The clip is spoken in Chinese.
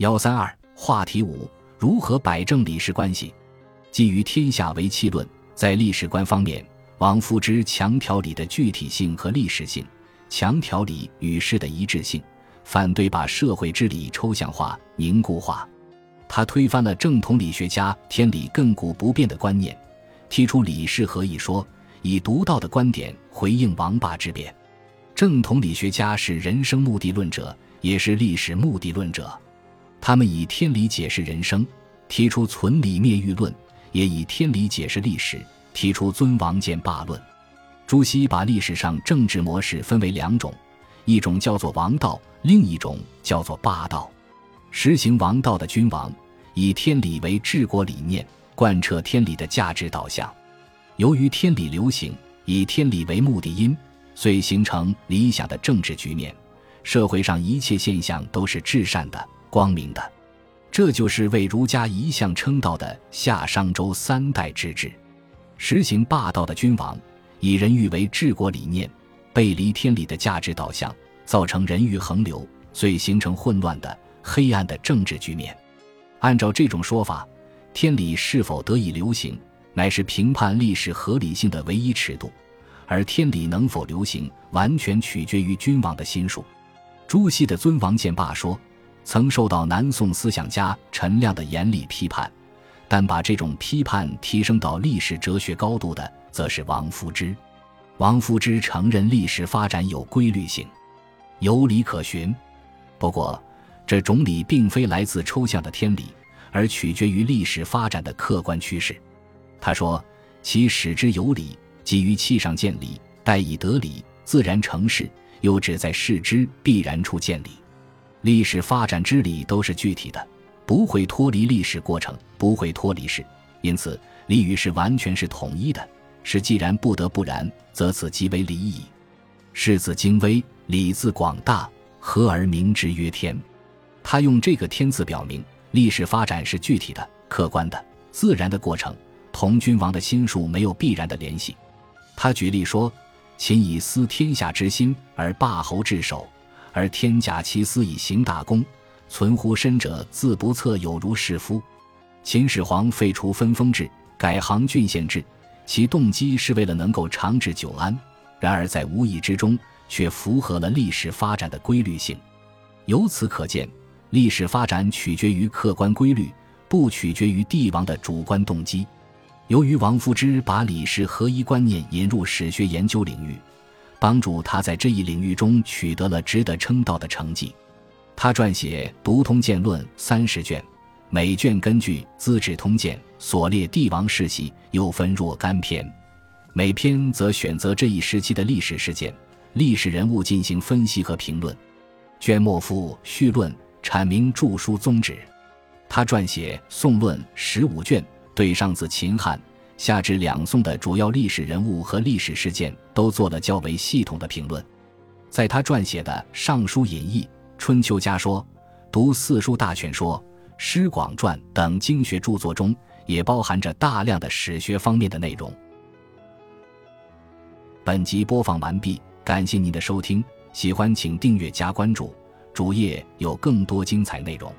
幺三二话题五：如何摆正理事关系？基于天下为气论，在历史观方面，王夫之强调理的具体性和历史性，强调理与事的一致性，反对把社会之理抽象化、凝固化。他推翻了正统理学家天理亘古不变的观念，提出理事合一说，以独到的观点回应王霸之辩。正统理学家是人生目的论者，也是历史目的论者。他们以天理解释人生，提出存理灭欲论；也以天理解释历史，提出尊王见霸论。朱熹把历史上政治模式分为两种，一种叫做王道，另一种叫做霸道。实行王道的君王，以天理为治国理念，贯彻天理的价值导向。由于天理流行，以天理为目的因，遂形成理想的政治局面。社会上一切现象都是至善的、光明的。这就是为儒家一向称道的夏商周三代之治。实行霸道的君王，以人欲为治国理念，背离天理的价值导向，造成人欲横流，遂形成混乱的。黑暗的政治局面，按照这种说法，天理是否得以流行，乃是评判历史合理性的唯一尺度；而天理能否流行，完全取决于君王的心术。朱熹的《尊王见霸说》曾受到南宋思想家陈亮的严厉批判，但把这种批判提升到历史哲学高度的，则是王夫之。王夫之承认历史发展有规律性，有理可循。不过，这种理并非来自抽象的天理，而取决于历史发展的客观趋势。他说：“其始之有理，基于气上见理，待以得理，自然成事。又只在事之必然处见理。历史发展之理都是具体的，不会脱离历史过程，不会脱离事。因此，理与事完全是统一的。是既然不得不然，则此即为理矣。世子精微，理自广大，合而名之曰天。”他用这个“天”字表明，历史发展是具体的、客观的、自然的过程，同君王的心术没有必然的联系。他举例说：“秦以思天下之心而霸侯治首，而天假其私以行大功，存乎身者自不测，有如是夫。”秦始皇废除分封制，改行郡县制，其动机是为了能够长治久安，然而在无意之中却符合了历史发展的规律性。由此可见。历史发展取决于客观规律，不取决于帝王的主观动机。由于王夫之把理事合一观念引入史学研究领域，帮助他在这一领域中取得了值得称道的成绩。他撰写《读通鉴论》三十卷，每卷根据《资治通鉴》所列帝王世系，又分若干篇，每篇则选择这一时期的历史事件、历史人物进行分析和评论。卷末附序论。阐明著书宗旨，他撰写《宋论》十五卷，对上自秦汉下至两宋的主要历史人物和历史事件都做了较为系统的评论。在他撰写的《尚书引义》《春秋家说》《读四书大全说》《诗广传》等经学著作中，也包含着大量的史学方面的内容。本集播放完毕，感谢您的收听，喜欢请订阅加关注。主页有更多精彩内容。